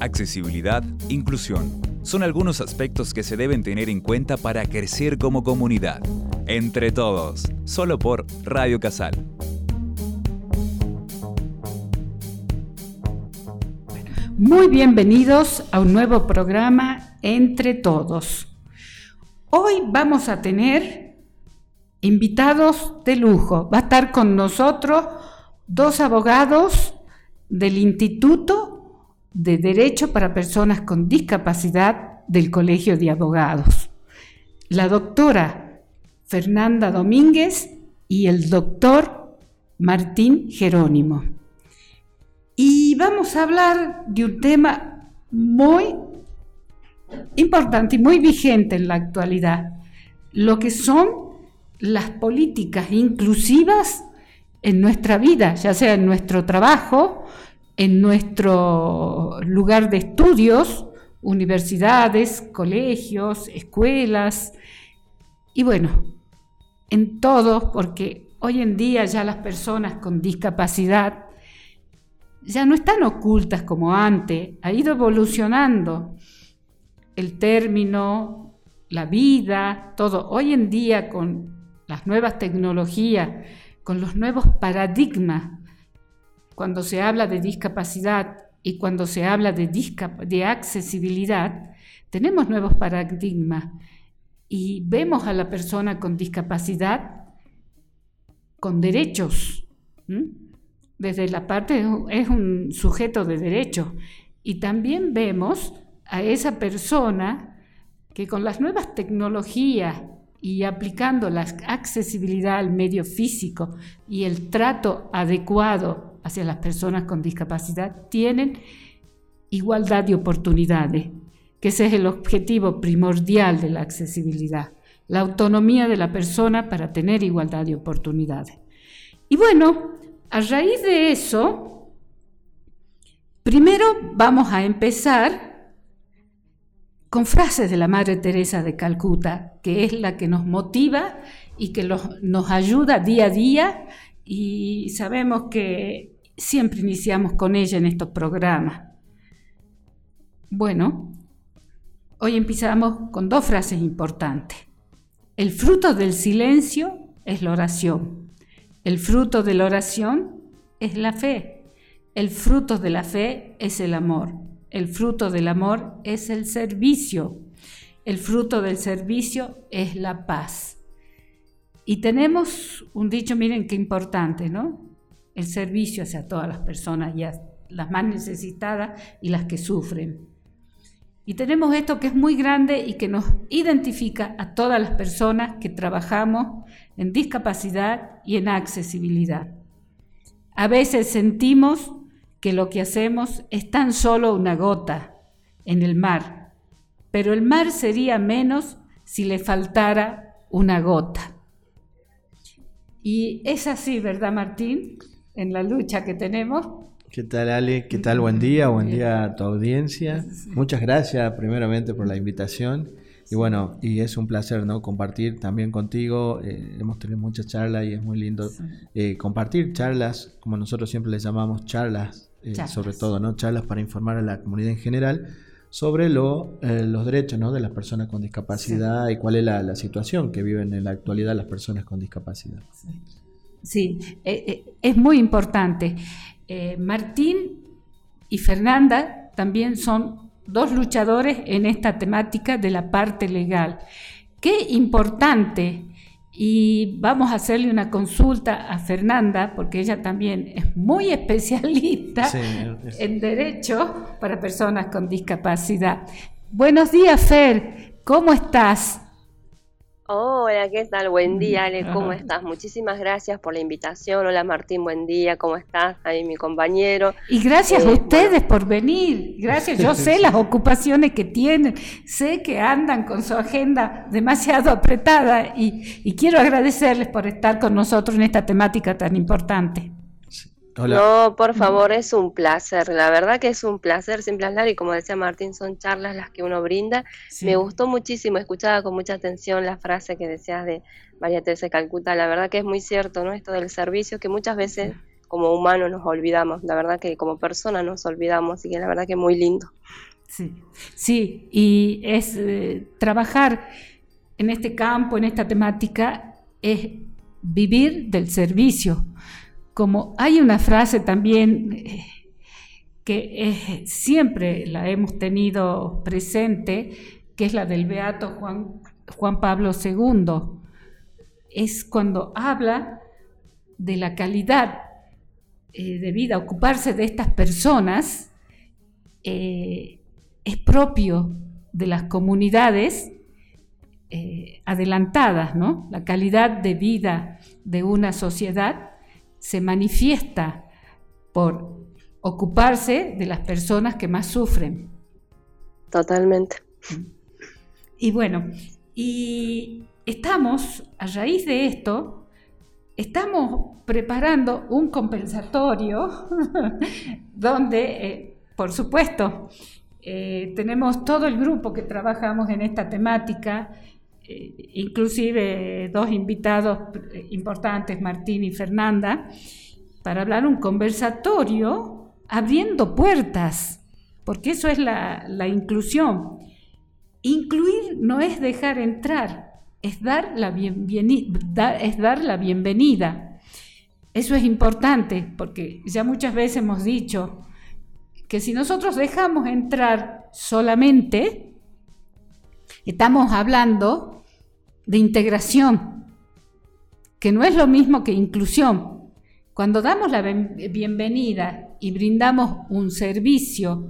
accesibilidad, inclusión. Son algunos aspectos que se deben tener en cuenta para crecer como comunidad. Entre todos, solo por Radio Casal. Muy bienvenidos a un nuevo programa Entre Todos. Hoy vamos a tener invitados de lujo. Va a estar con nosotros dos abogados del Instituto de Derecho para Personas con Discapacidad del Colegio de Abogados. La doctora Fernanda Domínguez y el doctor Martín Jerónimo. Y vamos a hablar de un tema muy importante y muy vigente en la actualidad, lo que son las políticas inclusivas en nuestra vida, ya sea en nuestro trabajo, en nuestro lugar de estudios, universidades, colegios, escuelas, y bueno, en todo, porque hoy en día ya las personas con discapacidad ya no están ocultas como antes, ha ido evolucionando el término, la vida, todo. Hoy en día con las nuevas tecnologías, con los nuevos paradigmas, cuando se habla de discapacidad y cuando se habla de, accesibilidad, tenemos nuevos paradigmas y vemos a la persona con discapacidad con derechos desde la parte, es un sujeto de derecho. Y también vemos a esa persona que con las nuevas tecnologías y aplicando la accesibilidad al medio físico y el trato adecuado hacia las personas con discapacidad, tienen igualdad de oportunidades, que ese es el objetivo primordial de la accesibilidad, la autonomía de la persona para tener igualdad de oportunidades. Y bueno, a raíz de eso, primero vamos a empezar con frases de la Madre Teresa de Calcuta, que es la que nos motiva y que nos ayuda día a día y sabemos que siempre iniciamos con ella en estos programas. Bueno, hoy empezamos con dos frases importantes. El fruto del silencio es la oración. El fruto de la oración es la fe. El fruto de la fe es el amor. El fruto del amor es el servicio. El fruto del servicio es la paz. Y tenemos un dicho, miren qué importante, ¿no? El servicio hacia todas las personas, ya las más necesitadas y las que sufren. Y tenemos esto que es muy grande y que nos identifica a todas las personas que trabajamos en discapacidad y en accesibilidad. A veces sentimos que lo que hacemos es tan solo una gota en el mar, pero el mar sería menos si le faltara una gota. Y es así, ¿verdad, Martín? En la lucha que tenemos ¿Qué tal, Ale? ¿Qué tal? Buen día, buen día a tu audiencia. Muchas gracias, primeramente, por la invitación. Y bueno, y es un placer, ¿no? Compartir también contigo. Eh, hemos tenido muchas charlas y es muy lindo eh, compartir charlas, como nosotros siempre les llamamos charlas, eh, sobre todo, ¿no? Charlas para informar a la comunidad en general sobre lo, los derechos ¿no? de las personas con discapacidad y cuál es la, la, situación que viven en la actualidad las personas con discapacidad. Sí, es muy importante. Eh, Martín y Fernanda también son dos luchadores en esta temática de la parte legal. Qué importante, y vamos a hacerle una consulta a Fernanda, porque ella también es muy especialista en derecho para personas con discapacidad. Buenos días, Fer, ¿cómo estás? Hola, ¿qué tal? Buen día, Ale, ¿cómo estás? Muchísimas gracias por la invitación. Hola Martín, buen día, ¿cómo estás? Ahí mi compañero. Y gracias a eh, ustedes por venir. Gracias, yo sé las ocupaciones que tienen, sé que andan con su agenda demasiado apretada y, y quiero agradecerles por estar con nosotros en esta temática tan importante. No, por favor, es un placer. La verdad que es un placer siempre hablar y como decía Martín, son charlas las que uno brinda. Me gustó muchísimo, escuchaba con mucha atención la frase que decías de María Teresa Calcuta. La verdad que es muy cierto, ¿no? Esto del servicio que muchas veces como humanos nos olvidamos, la verdad que como personas nos olvidamos, así que la verdad que muy lindo. Sí, sí y es eh, trabajar en este campo, en esta temática, es vivir del servicio. Como hay una frase también eh, que siempre la hemos tenido presente, que es la del Beato Juan, Pablo II, es cuando habla de la calidad eh, de vida, ocuparse de estas personas, eh, es propio de las comunidades eh, adelantadas, ¿no? La calidad de vida de una sociedad se manifiesta por ocuparse de las personas que más sufren. Totalmente. Y bueno, y estamos, a raíz de esto, estamos preparando un compensatorio donde, eh, por supuesto, eh, tenemos todo el grupo que trabajamos en esta temática, inclusive dos invitados importantes, Martín y Fernanda, para hablar un conversatorio abriendo puertas, porque eso es la inclusión. Incluir no es dejar entrar, es dar la, es dar la bienvenida. Eso es importante porque ya muchas veces hemos dicho que si nosotros dejamos entrar solamente, estamos hablando de integración, que no es lo mismo que inclusión. Cuando damos la bienvenida y brindamos un servicio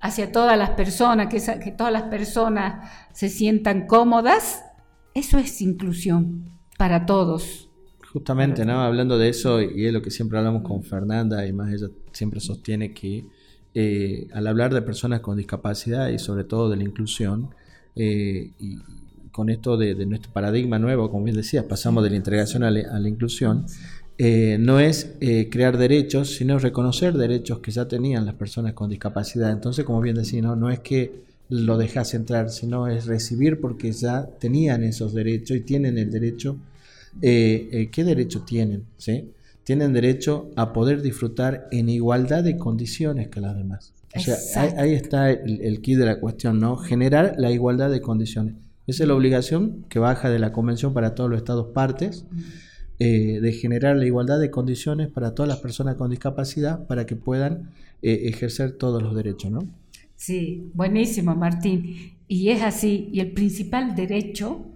hacia todas las personas, que, que todas las personas se sientan cómodas, eso es inclusión para todos. Justamente, ¿no? Hablando de eso, y es lo que siempre hablamos con Fernanda, y más ella siempre sostiene que eh, al hablar de personas con discapacidad y sobre todo de la inclusión, eh, y con esto de, nuestro paradigma nuevo, como bien decías, pasamos de la integración a la, inclusión, eh, no es crear derechos, sino reconocer derechos que ya tenían las personas con discapacidad. Entonces, como bien decía, no, no es que lo dejas entrar, sino es recibir porque ya tenían esos derechos y tienen el derecho. Eh, eh, ¿Qué derecho tienen? ¿sí? Tienen derecho a poder disfrutar en igualdad de condiciones que las demás. O sea, ahí, está el, el key de la cuestión, ¿no? Generar la igualdad de condiciones. Esa es la obligación que baja de la Convención para todos los Estados partes, eh, de generar la igualdad de condiciones para todas las personas con discapacidad para que puedan ejercer todos los derechos, ¿no? Sí, buenísimo, Martín. Y es así. Y el principal derecho,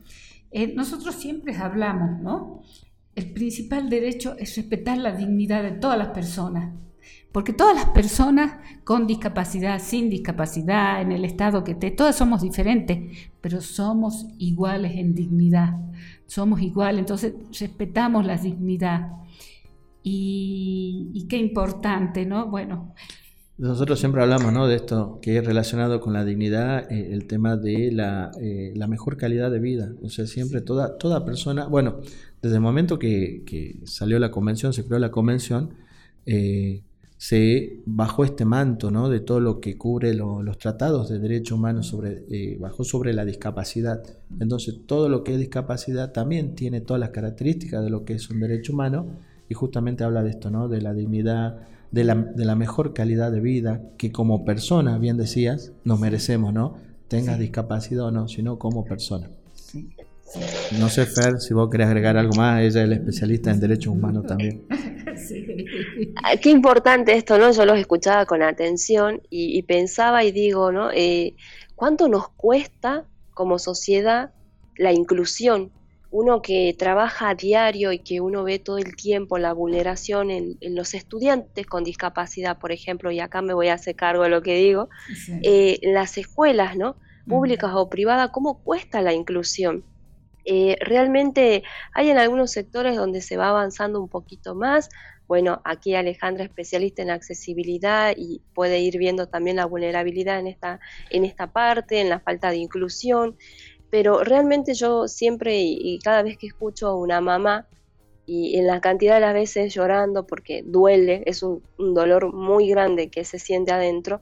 eh, nosotros siempre hablamos, ¿no? El principal derecho es respetar la dignidad de todas las personas. Porque todas las personas con discapacidad, sin discapacidad, en el estado que esté, todas somos diferentes, pero somos iguales en dignidad. Somos iguales, entonces respetamos la dignidad. Y, y qué importante, ¿no? Bueno, nosotros siempre hablamos ¿no? de esto que es relacionado con la dignidad, eh, el tema de la, eh, la, mejor calidad de vida. O sea, siempre toda, toda persona, bueno, desde el momento que, que salió la convención, se creó la convención, eh, se bajó este manto ¿no? de todo lo que cubre los tratados de derechos humanos, sobre, bajó sobre la discapacidad. Entonces, todo lo que es discapacidad también tiene todas las características de lo que es un derecho humano y justamente habla de esto, ¿no? de la dignidad de la, mejor calidad de vida que como persona, bien decías, nos merecemos, ¿no? Tengas discapacidad o no, sino como persona. No sé, Fer, si vos querés agregar algo más, ella es la especialista en derechos humanos también. Ah, qué importante esto, ¿no? Yo los escuchaba con atención y, pensaba y digo, ¿no? Eh, ¿Cuánto nos cuesta como sociedad la inclusión? uno que trabaja a diario y que uno ve todo el tiempo la vulneración en, los estudiantes con discapacidad, por ejemplo, y acá me voy a hacer cargo de lo que digo, eh, en las escuelas, ¿no? Públicas o privadas, ¿cómo cuesta la inclusión? Eh, realmente hay en algunos sectores donde se va avanzando un poquito más. Bueno, aquí Alejandra especialista en accesibilidad y puede ir viendo también la vulnerabilidad en esta, en esta parte, en la falta de inclusión pero realmente yo siempre y, cada vez que escucho a una mamá y en la cantidad de las veces llorando porque duele, es un, dolor muy grande que se siente adentro,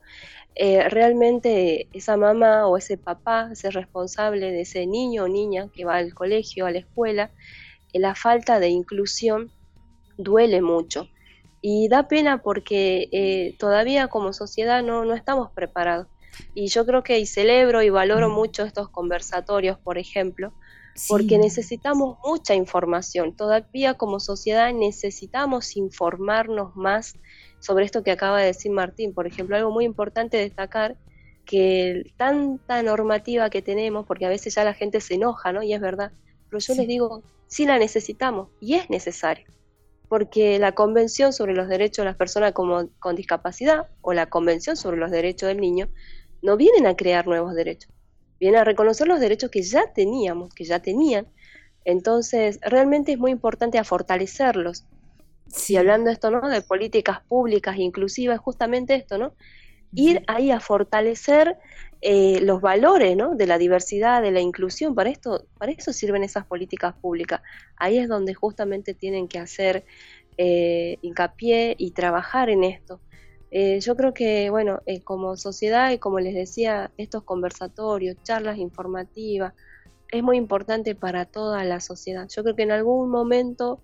eh, realmente esa mamá o ese papá, ese responsable de ese niño o niña que va al colegio, a la escuela, eh, la falta de inclusión duele mucho. Y da pena porque eh, todavía como sociedad no, no estamos preparados. Y yo creo que y celebro y valoro mm. mucho estos conversatorios, por ejemplo, porque necesitamos mucha información. Todavía como sociedad necesitamos informarnos más sobre esto que acaba de decir Martín. Por ejemplo, algo muy importante destacar que tanta normativa que tenemos, porque a veces ya la gente se enoja, ¿no? Y es verdad, pero yo les digo, sí la necesitamos y es necesario, porque la Convención sobre los Derechos de las Personas con Discapacidad o la Convención sobre los Derechos del Niño no vienen a crear nuevos derechos, vienen a reconocer los derechos que ya teníamos, que ya tenían. Entonces, realmente es muy importante a fortalecerlos. Si hablando esto, ¿no? De políticas públicas inclusivas, justamente esto, ¿no? Ir ahí a fortalecer eh, los valores, ¿no? De la diversidad, de la inclusión. Para esto, para eso sirven esas políticas públicas. Ahí es donde justamente tienen que hacer eh, hincapié y trabajar en esto. Eh, yo creo que, bueno, eh, como sociedad y como les decía, estos conversatorios, charlas informativas, es muy importante para toda la sociedad. Yo creo que en algún momento,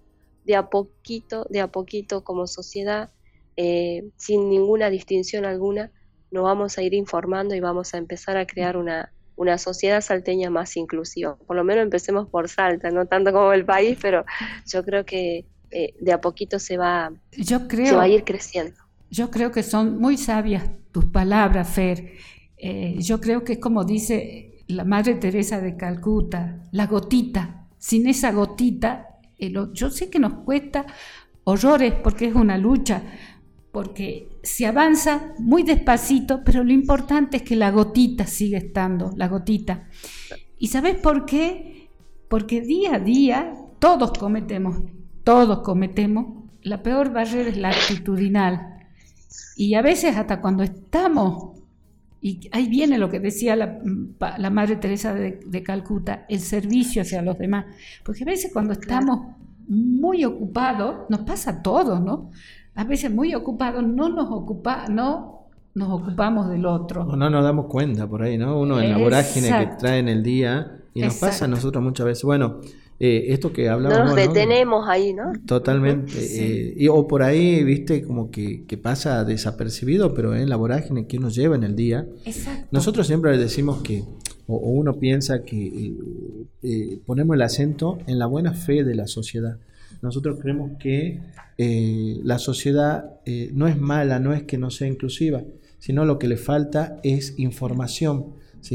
de a poquito, de a poquito como sociedad, eh, sin ninguna distinción alguna, nos vamos a ir informando y vamos a empezar a crear una, una sociedad salteña más inclusiva. Por lo menos empecemos por Salta, no tanto como el país, pero yo creo que de a poquito se va, yo creo, se va a ir creciendo. Yo creo que son muy sabias tus palabras, Fer. Eh, yo creo que es como dice la Madre Teresa de Calcuta, la gotita. Sin esa gotita, yo sé que nos cuesta horrores porque es una lucha, porque se avanza muy despacito, pero lo importante es que la gotita sigue estando, la gotita. ¿Y sabes por qué? Porque día a día todos cometemos, todos cometemos, la peor barrera es la actitudinal. Y a veces hasta cuando estamos, y ahí viene lo que decía la, Madre Teresa de, Calcuta, el servicio hacia los demás, porque a veces cuando estamos muy ocupados, nos pasa todo, ¿no? A veces muy ocupados no nos ocupa, no nos ocupamos del otro. O no nos damos cuenta por ahí, ¿no? Uno en la vorágine que trae en el día y nos pasa a nosotros muchas veces. Bueno, eh, esto que hablamos. No nos detenemos ahí, ¿no? Totalmente. Eh, y, o por ahí, viste, como que, pasa desapercibido, pero en la vorágine que nos lleva en el día. Exacto. Nosotros siempre decimos que, o, uno piensa que eh, ponemos el acento en la buena fe de la sociedad. Nosotros creemos que la sociedad no es mala, no es que no sea inclusiva, sino lo que le falta es información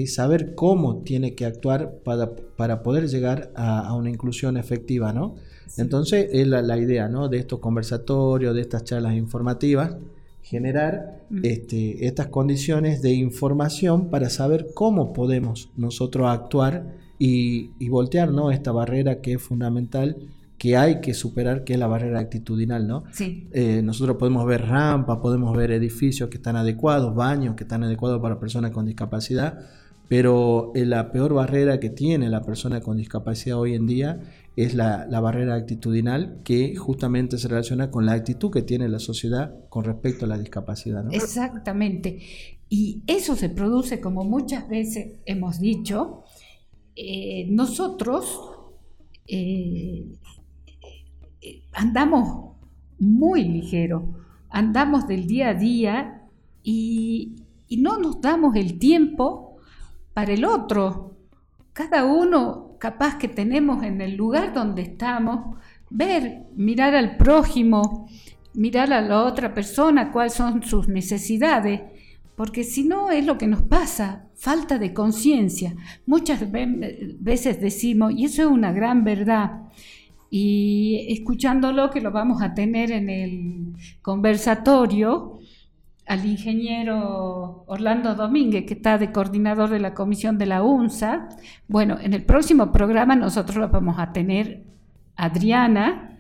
saber cómo tiene que actuar para, para poder llegar a, una inclusión efectiva, ¿no? Entonces es la, idea ¿no? de estos conversatorios, de estas charlas informativas, generar mm. este, estas condiciones de información para saber cómo podemos nosotros actuar y, voltear ¿no? esta barrera que es fundamental que hay que superar, que es la barrera actitudinal, ¿no? Sí. Eh, nosotros podemos ver rampas, podemos ver edificios que están adecuados, baños que están adecuados para personas con discapacidad, pero eh, la peor barrera que tiene la persona con discapacidad hoy en día es la, barrera actitudinal que justamente se relaciona con la actitud que tiene la sociedad con respecto a la discapacidad. Exactamente. Y eso se produce, como muchas veces hemos dicho, eh, nosotros andamos muy ligero, andamos del día a día y, no nos damos el tiempo para el otro. Cada uno capaz que tenemos en el lugar donde estamos, ver, mirar al prójimo, mirar a la otra persona, cuáles son sus necesidades, porque si no es lo que nos pasa, falta de conciencia. Muchas veces decimos, y eso es una gran verdad, y escuchándolo, que lo vamos a tener en el conversatorio, al ingeniero Orlando Domínguez, que está de coordinador de la comisión de la UNSA. Bueno, en el próximo programa nosotros lo vamos a tener Adriana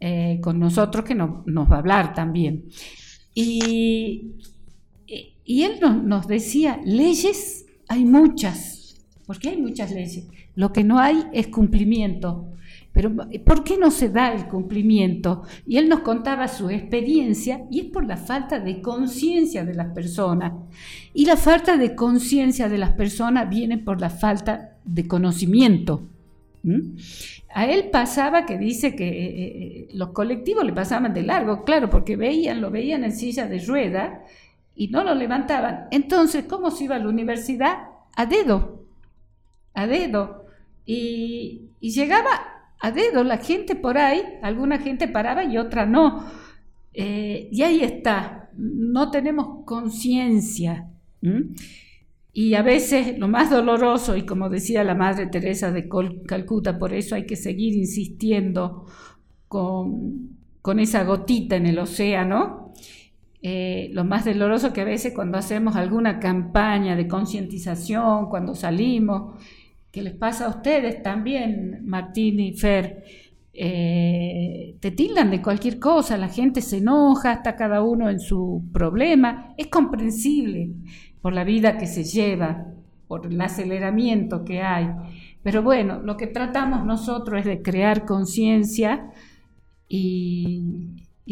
eh, con nosotros, que nos va a hablar también. Y, y él nos decía, leyes hay muchas, porque hay muchas leyes. Lo que no hay es cumplimiento. Pero ¿por qué no se da el cumplimiento? Y él nos contaba su experiencia y es por la falta de conciencia de las personas. Y la falta de conciencia de las personas viene por la falta de conocimiento. A él pasaba que dice que eh, eh, los colectivos le pasaban de largo, claro, porque veían, lo veían en silla de rueda y no lo levantaban. Entonces, ¿cómo se iba a la universidad? A dedo, a dedo. Y, llegaba a dedo la gente por ahí, alguna gente paraba y otra no. Eh, y ahí está, no tenemos conciencia. Y a veces lo más doloroso, y como decía la Madre Teresa de Calcuta, por eso hay que seguir insistiendo con, esa gotita en el océano, eh, lo más doloroso que a veces cuando hacemos alguna campaña de concientización, cuando salimos, que les pasa a ustedes también, Martín y Fer, eh, te tildan de cualquier cosa, la gente se enoja, está cada uno en su problema, es comprensible, por la vida que se lleva, por el aceleramiento que hay. Pero bueno, lo que tratamos nosotros es de crear conciencia y,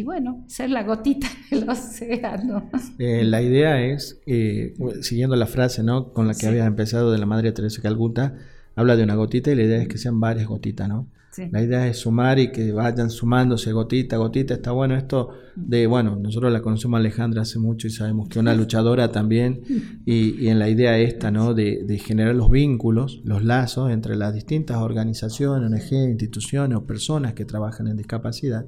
bueno, ser la gotita del océano. Eh, la idea es, eh, siguiendo la frase ¿no? con la que habías empezado de la Madre Teresa Calcuta, habla de una gotita y la idea es que sean varias gotitas, ¿no? La idea es sumar y que vayan sumándose gotita a gotita. Está bueno esto de, bueno, nosotros la conocemos a Alejandra hace mucho y sabemos que es una luchadora también y, en la idea esta, ¿no? De, generar los vínculos, los lazos entre las distintas organizaciones, ONG, instituciones o personas que trabajan en discapacidad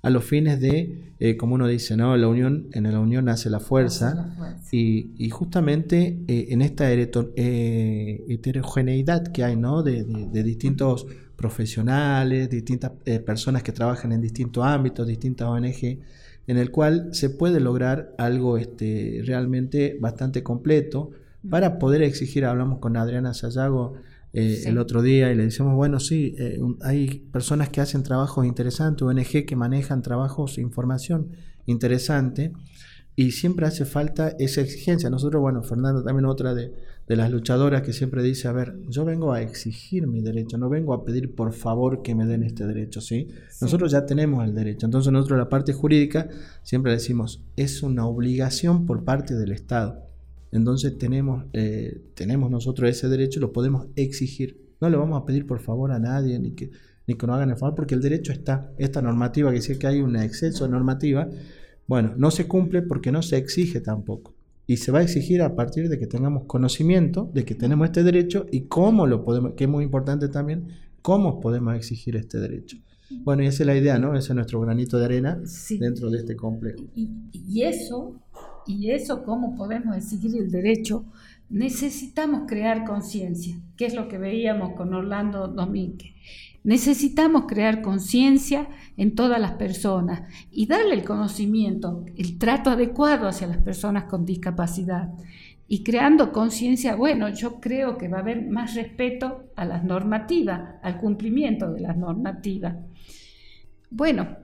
a los fines de, eh, como uno dice, ¿no? La unión, en la unión nace la fuerza, Y, justamente eh, en esta eh, heterogeneidad que hay, ¿no? De, de distintos profesionales, distintas eh, personas que trabajan en distintos ámbitos, distintas ONG, en el cual se puede lograr algo este, realmente bastante completo. Para poder exigir, hablamos con Adriana Sayago eh, el otro día y le decimos, bueno, sí, eh, hay personas que hacen trabajos interesantes, ONG que manejan trabajos, información interesante, y siempre hace falta esa exigencia. Nosotros, bueno, Fernando también otra de, de las luchadoras que siempre dice, a ver, yo vengo a exigir mi derecho, no vengo a pedir por favor que me den este derecho, ¿sí? Nosotros ya tenemos el derecho, entonces nosotros la parte jurídica siempre decimos, es una obligación por parte del Estado. Entonces tenemos, eh, tenemos nosotros ese derecho y lo podemos exigir. No le vamos a pedir por favor a nadie ni que, ni que nos hagan el favor, porque el derecho está. Esta normativa que dice que hay un exceso de normativa, bueno, no se cumple porque no se exige tampoco y se va a exigir a partir de que tengamos conocimiento de que tenemos este derecho y cómo lo podemos, que es muy importante también, cómo podemos exigir este derecho. Bueno, y esa es la idea, ¿no? Ese es nuestro granito de arena dentro de este complejo. Y, eso, y eso, cómo podemos exigir el derecho, necesitamos crear conciencia, que es lo que veíamos con Orlando Domínguez. Necesitamos crear conciencia en todas las personas y darle el conocimiento, el trato adecuado hacia las personas con discapacidad. Y creando conciencia, bueno, yo creo que va a haber más respeto a las normativas, al cumplimiento de las normativas. Bueno,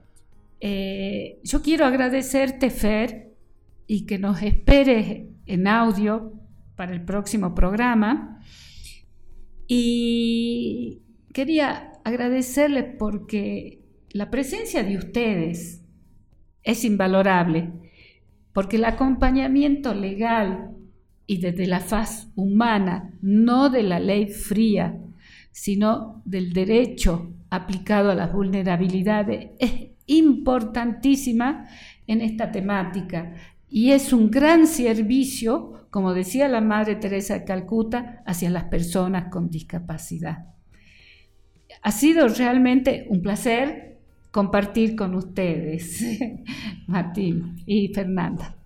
eh, yo quiero agradecerte, Fer, y que nos esperes en audio para el próximo programa. Y quería agradecerles porque la presencia de ustedes es invalorable, porque el acompañamiento legal y desde la faz humana, no de la ley fría, sino del derecho aplicado a las vulnerabilidades, es importantísima en esta temática y es un gran servicio, como decía la Madre Teresa de Calcuta, hacia las personas con discapacidad. Ha sido realmente un placer compartir con ustedes, Martín y Fernanda.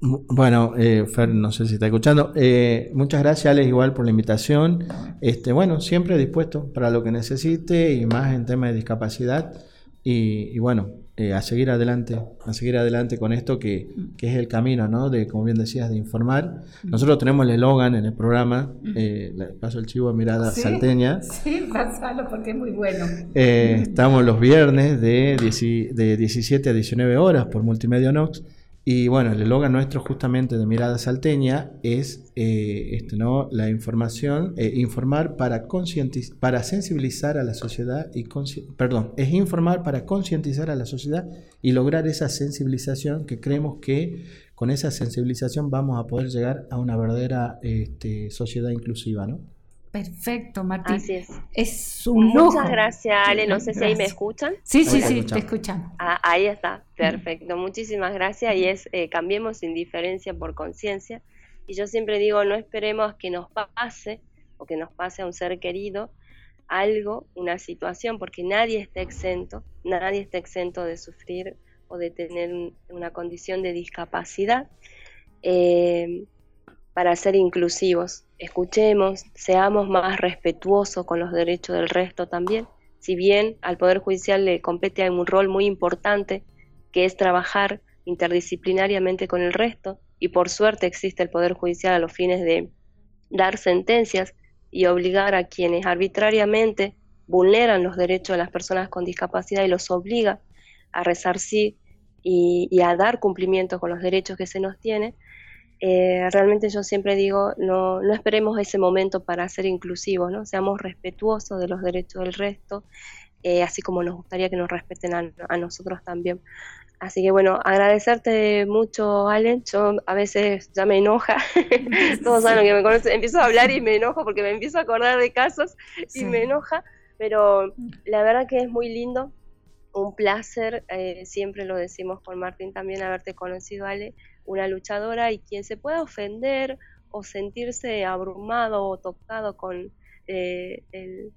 Bueno, eh, Fer, no sé si está escuchando. Eh, muchas gracias, Alex, igual por la invitación. Este, bueno, siempre dispuesto para lo que necesite y más en tema de discapacidad. y bueno, eh, a seguir adelante, a seguir adelante con esto que, es el camino, ¿no? De, como bien decías, de informar. Nosotros tenemos el eslogan en el programa, eh, paso el chivo a mirada salteña. Sí, pasalo porque es muy bueno. Eh, estamos los viernes de, de 17 a 19 horas por Multimedia Nox. Y bueno, el eslogan nuestro justamente de Mirada Salteña es eh, este, ¿no? la información, eh, informar para, para sensibilizar a la sociedad y perdón, es informar para concientizar a la sociedad y lograr esa sensibilización que creemos que con esa sensibilización vamos a poder llegar a una verdadera este, sociedad inclusiva, ¿no? Perfecto, Martín. Así es. Es un lujo. Muchas gracias, Ale. No sé si ahí me escuchan. Sí, sí, sí, te escuchamos. Ah, ahí está, perfecto. Muchísimas gracias. Y es eh, cambiemos indiferencia por conciencia. Y yo siempre digo, no esperemos que nos pase o que nos pase a un ser querido algo, una situación, porque nadie está exento, nadie está exento de sufrir o de tener una condición de discapacidad. Eh, para ser inclusivos. Escuchemos, seamos más respetuosos con los derechos del resto también. Si bien al Poder Judicial le compete un rol muy importante, que es trabajar interdisciplinariamente con el resto, y por suerte existe el Poder Judicial a los fines de dar sentencias y obligar a quienes arbitrariamente vulneran los derechos de las personas con discapacidad y los obliga a resarcir y, y a dar cumplimiento con los derechos que se nos tienen, eh, realmente yo siempre digo, no, no esperemos ese momento para ser inclusivos, ¿no? seamos respetuosos de los derechos del resto, eh, así como nos gustaría que nos respeten a, nosotros también. Así que bueno, agradecerte mucho, Allen. Yo a veces ya me enoja, todos saben que me conocen, empiezo a hablar y me enojo porque me empiezo a acordar de casos y me enoja, pero la verdad que es muy lindo, un placer, eh, siempre lo decimos con Martín también, haberte conocido, Ale una luchadora y quien se pueda ofender o sentirse abrumado o tocado con eh,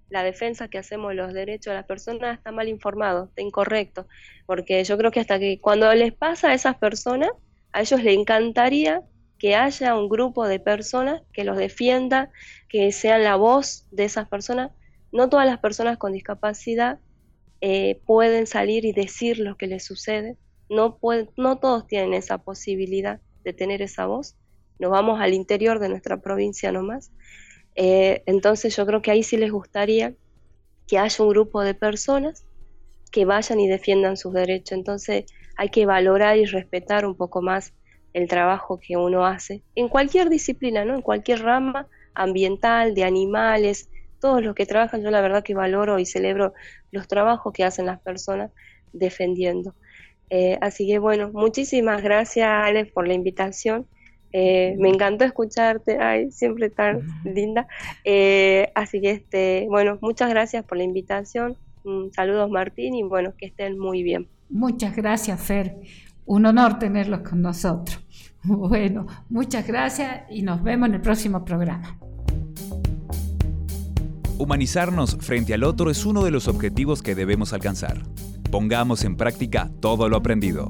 la defensa que hacemos de los derechos de las personas está mal informado, está incorrecto, porque yo creo que hasta que cuando les pasa a esas personas, a ellos les encantaría que haya un grupo de personas que los defienda, que sean la voz de esas personas. No todas las personas con discapacidad eh, pueden salir y decir lo que les sucede, no, no todos tienen esa posibilidad de tener esa voz. Nos vamos al interior de nuestra provincia nomás. Eh, entonces yo creo que ahí sí les gustaría que haya un grupo de personas que vayan y defiendan sus derechos. Entonces hay que valorar y respetar un poco más el trabajo que uno hace en cualquier disciplina, ¿no? En cualquier rama ambiental, de animales, todos los que trabajan, yo la verdad que valoro y celebro los trabajos que hacen las personas defendiendo. Eh, así que bueno, muchísimas gracias Alex por la invitación. Eh, me encantó escucharte, ay, siempre tan linda. Eh, así que este, bueno, muchas gracias por la invitación. saludos Martín y bueno, que estén muy bien. Muchas gracias Fer, un honor tenerlos con nosotros. Bueno, muchas gracias y nos vemos en el próximo programa. Humanizarnos frente al otro es uno de los objetivos que debemos alcanzar. Pongamos en práctica todo lo aprendido.